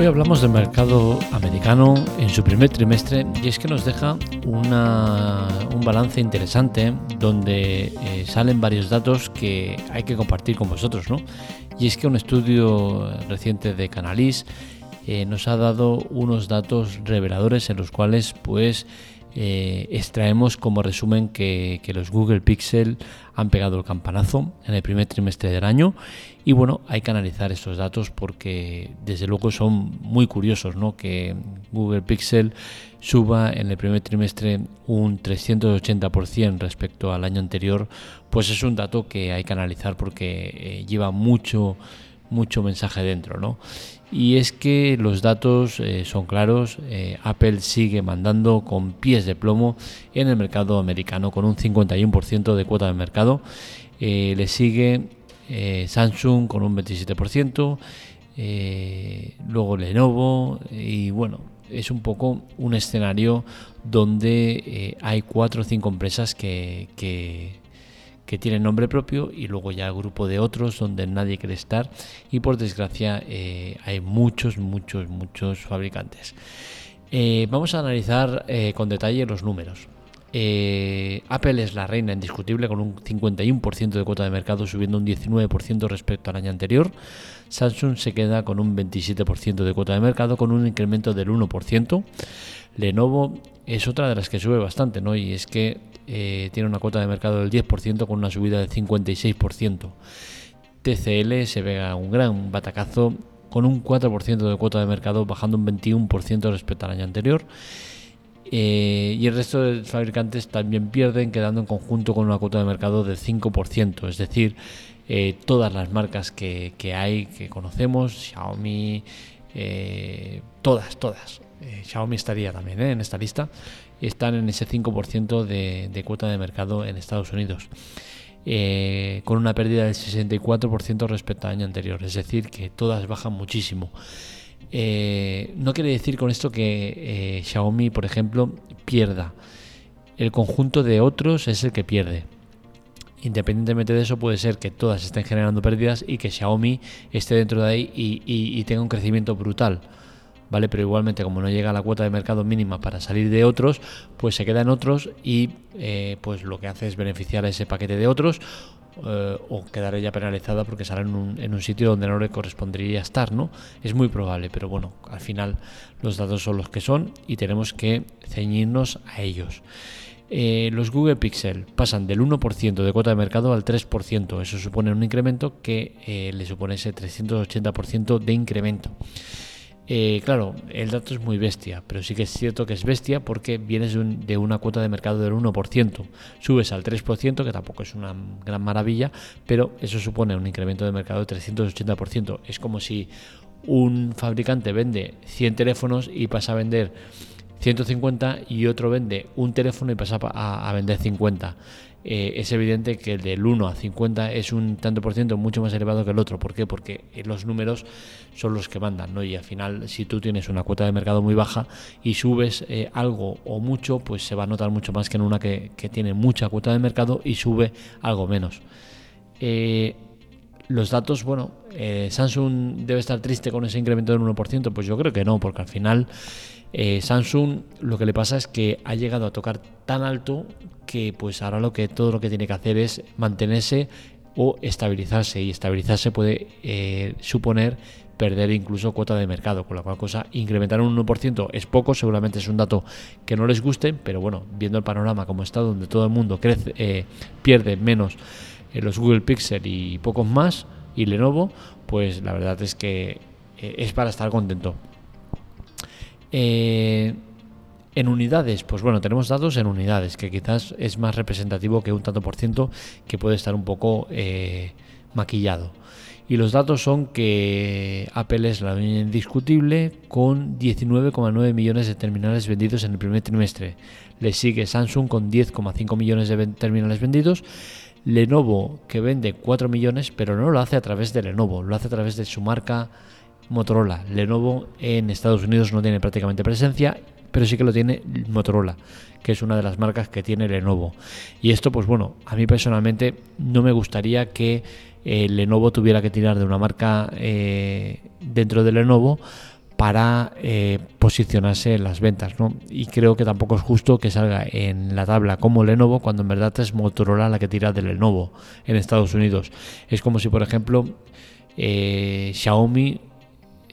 Hoy hablamos del mercado americano en su primer trimestre y es que nos deja un balance interesante donde eh, salen varios datos que hay que compartir con vosotros. ¿no? Y es que un estudio reciente de Canalis eh, nos ha dado unos datos reveladores en los cuales pues eh, extraemos como resumen que, los Google Pixel han pegado el campanazo en el primer trimestre del año y bueno, hay que analizar estos datos porque desde luego son muy curiosos, ¿no? Que Google Pixel suba en el primer trimestre un 380% respecto al año anterior, pues es un dato que hay que analizar porque eh, lleva mucho mucho mensaje dentro, ¿no? Y es que los datos eh, son claros, eh, Apple sigue mandando con pies de plomo en el mercado americano con un 51% de cuota de mercado, eh, le sigue Samsung con un 27%, luego Lenovo y bueno, es un poco un escenario donde hay cuatro o cinco empresas que, que que tienen nombre propio y luego ya grupo de otros donde nadie quiere estar y por desgracia eh, hay muchos, muchos, muchos fabricantes. Eh, vamos a analizar eh, con detalle los números. Apple es la reina indiscutible con un 51% de cuota de mercado subiendo un 19% respecto al año anterior. Samsung se queda con un 27% de cuota de mercado con un incremento del 1%. Lenovo es otra de las que sube bastante, ¿no? Y es que eh, tiene una cuota de mercado del 10% con una subida del 56%. TCL se pega un gran batacazo con un 4% de cuota de mercado bajando un 21% respecto al año anterior. Eh, y el resto de fabricantes también pierden, quedando en conjunto con una cuota de mercado del 5%. Es decir, eh, todas las marcas que, hay, que conocemos, Xiaomi, todas, todas. Xiaomi estaría también en esta lista están en ese 5% de, cuota de mercado en Estados Unidos. Eh, con una pérdida del 64% respecto al año anterior, es decir, que todas bajan muchísimo. Eh, no quiere decir con esto que eh, Xiaomi, por ejemplo, pierda. El conjunto de otros es el que pierde. Independientemente de eso, puede ser que todas estén generando pérdidas y que Xiaomi esté dentro de ahí y tenga un crecimiento brutal. ¿Vale? Pero igualmente como no llega a la cuota de mercado mínima para salir de otros, pues se queda en otros y eh, pues lo que hace es beneficiar a ese paquete de otros eh, o quedar ella penalizada porque sale en un, en un, sitio donde no le correspondería estar, ¿no? Es muy probable, pero bueno, al final los datos son los que son y tenemos que ceñirnos a ellos. Eh, los Google Pixel pasan del 1% de cuota de mercado al 3%. Eso supone un incremento que le supone ese 380% de incremento. Eh, claro, el dato es muy bestia, pero sí que es cierto que es bestia porque vienes de, una cuota de mercado del 1%, subes al 3%, que tampoco es una gran maravilla, pero eso supone un incremento de mercado de 380%. Es como si un fabricante vende 100 teléfonos y pasa a vender 150 y otro vende un teléfono y pasa a, vender 50. Eh, es evidente que el del 1 a 50 es un tanto por ciento mucho más elevado que el otro. ¿Por qué? Porque los números son los que mandan, ¿no? Y al final, si tú tienes una cuota de mercado muy baja y subes eh, algo o mucho, pues se va a notar mucho más que en una que, tiene mucha cuota de mercado y sube algo menos. Eh, los datos, bueno, Samsung debe estar triste con ese incremento del 1%, pues yo creo que no, porque al final eh, Samsung lo que le pasa es que ha llegado a tocar tan alto que pues ahora lo que todo lo que tiene que hacer es mantenerse o estabilizarse y estabilizarse puede eh, suponer perder incluso cuota de mercado, con la cual cosa incrementar un 1% es poco, seguramente es un dato que no les guste, pero bueno, viendo el panorama como está, donde todo el mundo crece, eh, pierde menos los Google Pixel y pocos más, y Lenovo, pues la verdad es que es para estar contento. Eh, en unidades, pues bueno, tenemos datos en unidades, que quizás es más representativo que un tanto por ciento que puede estar un poco eh, maquillado. Y los datos son que Apple es la indiscutible con 19,9 millones de terminales vendidos en el primer trimestre. Le sigue Samsung con 10,5 millones de terminales vendidos. Lenovo que vende 4 millones, pero no lo hace a través de Lenovo, lo hace a través de su marca Motorola. Lenovo en Estados Unidos no tiene prácticamente presencia, pero sí que lo tiene Motorola, que es una de las marcas que tiene Lenovo. Y esto, pues bueno, a mí personalmente no me gustaría que eh, Lenovo tuviera que tirar de una marca eh, dentro de Lenovo para eh, posicionarse en las ventas. ¿no? Y creo que tampoco es justo que salga en la tabla como Lenovo cuando en verdad es Motorola la que tira de Lenovo en Estados Unidos. Es como si, por ejemplo, eh, Xiaomi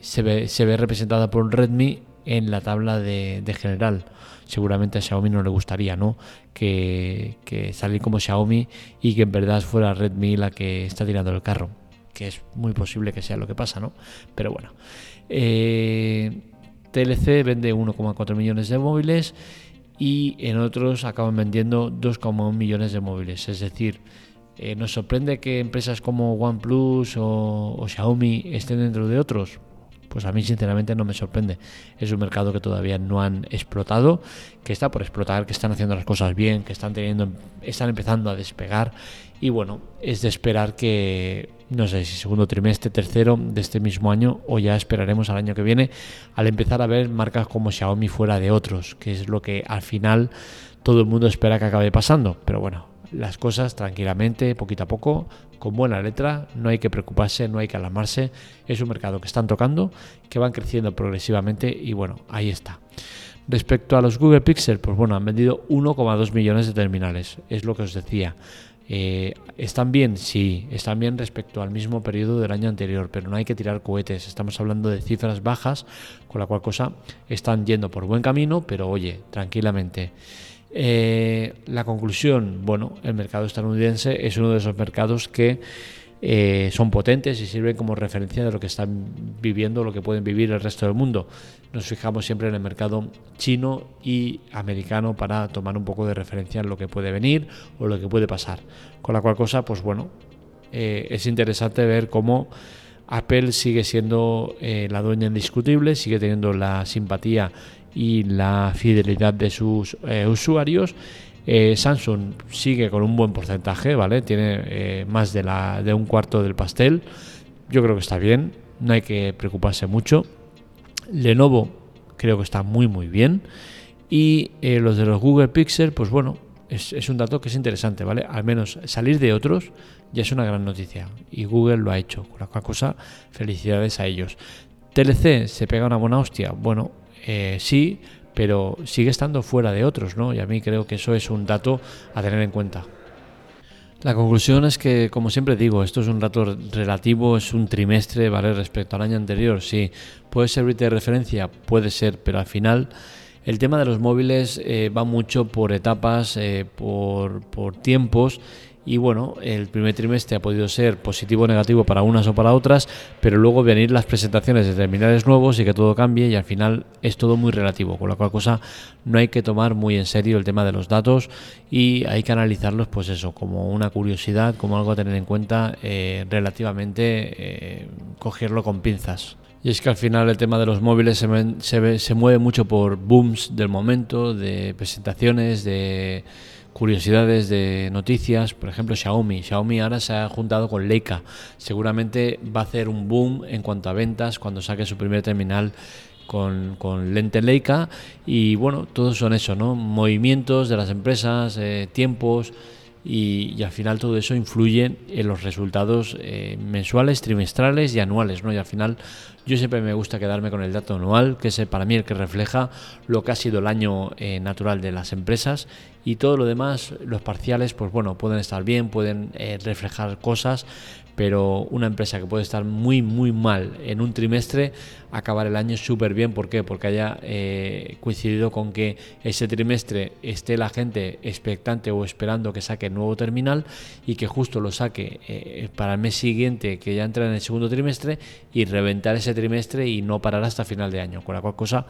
se ve, se ve representada por Redmi en la tabla de, general. Seguramente a Xiaomi no le gustaría, ¿no? Que, que salir como Xiaomi y que en verdad fuera Redmi la que está tirando el carro que es muy posible que sea lo que pasa, ¿no? Pero bueno. Eh, TLC vende 1,4 millones de móviles y en otros acaban vendiendo 2,1 millones de móviles. Es decir, eh, nos sorprende que empresas como OnePlus o, o Xiaomi estén dentro de otros. Pues a mí sinceramente no me sorprende. Es un mercado que todavía no han explotado, que está por explotar, que están haciendo las cosas bien, que están teniendo, están empezando a despegar. Y bueno, es de esperar que, no sé si segundo trimestre, tercero de este mismo año, o ya esperaremos al año que viene, al empezar a ver marcas como Xiaomi fuera de otros, que es lo que al final todo el mundo espera que acabe pasando. Pero bueno, las cosas tranquilamente, poquito a poco, con buena letra, no hay que preocuparse, no hay que alarmarse, es un mercado que están tocando, que van creciendo progresivamente y bueno, ahí está. Respecto a los Google Pixel, pues bueno, han vendido 1,2 millones de terminales, es lo que os decía. Eh, ¿Están bien? Sí, están bien respecto al mismo periodo del año anterior, pero no hay que tirar cohetes. Estamos hablando de cifras bajas, con la cual cosa están yendo por buen camino, pero oye, tranquilamente. Eh, la conclusión, bueno, el mercado estadounidense es uno de esos mercados que eh, son potentes y sirven como referencia de lo que están viviendo, lo que pueden vivir el resto del mundo. Nos fijamos siempre en el mercado chino y americano para tomar un poco de referencia en lo que puede venir o lo que puede pasar. Con la cual cosa, pues bueno, eh, es interesante ver cómo Apple sigue siendo la dueña indiscutible, sigue teniendo la simpatía y la fidelidad de sus eh, usuarios. Eh, Samsung sigue con un buen porcentaje, ¿vale? Tiene eh, más de, la, de un cuarto del pastel. Yo creo que está bien, no hay que preocuparse mucho. Lenovo creo que está muy muy bien. Y los de los Google Pixel, pues bueno, es, es, un dato que es interesante, ¿vale? Al menos salir de otros ya es una gran noticia. Y Google lo ha hecho. Con la cosa, felicidades a ellos. TLC se pega una buena hostia. Bueno, eh, sí, pero sigue estando fuera de otros, ¿no? Y a mí creo que eso es un dato a tener en cuenta. La conclusión es que, como siempre digo, esto es un dato relativo, es un trimestre, ¿vale? Respecto al año anterior, sí. ¿Puede servirte de referencia? Puede ser, pero al final el tema de los móviles eh, va mucho por etapas, eh, por, por tiempos y bueno, el primer trimestre ha podido ser positivo o negativo para unas o para otras, pero luego venir las presentaciones de terminales nuevos y que todo cambie y al final es todo muy relativo, con la cual cosa no hay que tomar muy en serio el tema de los datos y hay que analizarlos pues eso, como una curiosidad, como algo a tener en cuenta eh, relativamente eh, cogerlo con pinzas. Y es que al final el tema de los móviles se, se, se mueve mucho por booms del momento, de presentaciones, de curiosidades de noticias, por ejemplo Xiaomi. Xiaomi ahora se ha juntado con Leica. Seguramente va a hacer un boom en cuanto a ventas cuando saque su primer terminal con, con lente Leica. Y bueno, todos son eso, ¿no? Movimientos de las empresas, eh, tiempos. Y, al final todo eso influye en los resultados eh, mensuales, trimestrales y anuales, ¿no? Y al final yo siempre me gusta quedarme con el dato anual, que es para mí el que refleja lo que ha sido el año eh, natural de las empresas y todo lo demás, los parciales, pues bueno, pueden estar bien, pueden eh, reflejar cosas, pero una empresa que puede estar muy, muy mal en un trimestre, acabar el año súper bien. ¿Por qué? Porque haya eh, coincidido con que ese trimestre esté la gente expectante o esperando que saque el nuevo terminal y que justo lo saque eh, para el mes siguiente, que ya entra en el segundo trimestre, y reventar ese trimestre y no parar hasta final de año. Con la cual cosa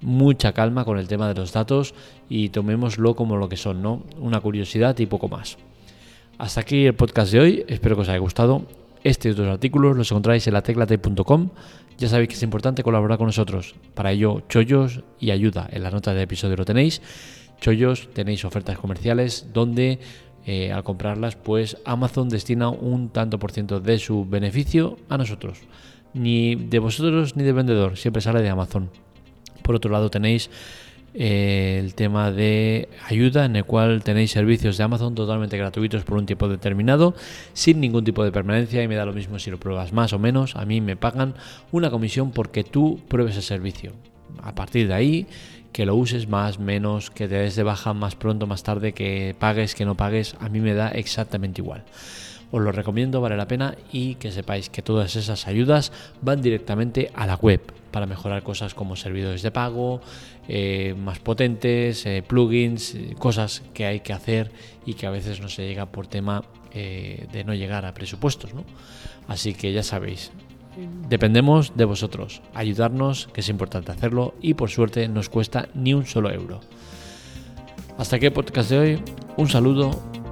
mucha calma con el tema de los datos y tomémoslo como lo que son, ¿no? Una curiosidad y poco más. Hasta aquí el podcast de hoy, espero que os haya gustado. Este y otros artículos los encontráis en la teclatec.com. Ya sabéis que es importante colaborar con nosotros. Para ello, chollos y ayuda. En la nota del episodio lo tenéis. Chollos, tenéis ofertas comerciales donde eh, al comprarlas, pues Amazon destina un tanto por ciento de su beneficio a nosotros. Ni de vosotros ni del vendedor, siempre sale de Amazon. Por otro lado tenéis eh, el tema de ayuda en el cual tenéis servicios de Amazon totalmente gratuitos por un tiempo determinado sin ningún tipo de permanencia y me da lo mismo si lo pruebas más o menos. A mí me pagan una comisión porque tú pruebes el servicio. A partir de ahí que lo uses más menos que te des de baja más pronto más tarde que pagues que no pagues a mí me da exactamente igual os lo recomiendo, vale la pena y que sepáis que todas esas ayudas van directamente a la web para mejorar cosas como servidores de pago, eh, más potentes, eh, plugins, eh, cosas que hay que hacer y que a veces no se llega por tema de no llegar a presupuestos. Así que ya sabéis, dependemos de vosotros, ayudarnos, que es importante hacerlo y por suerte nos cuesta ni un solo euro. Hasta aquí el podcast de hoy, un saludo,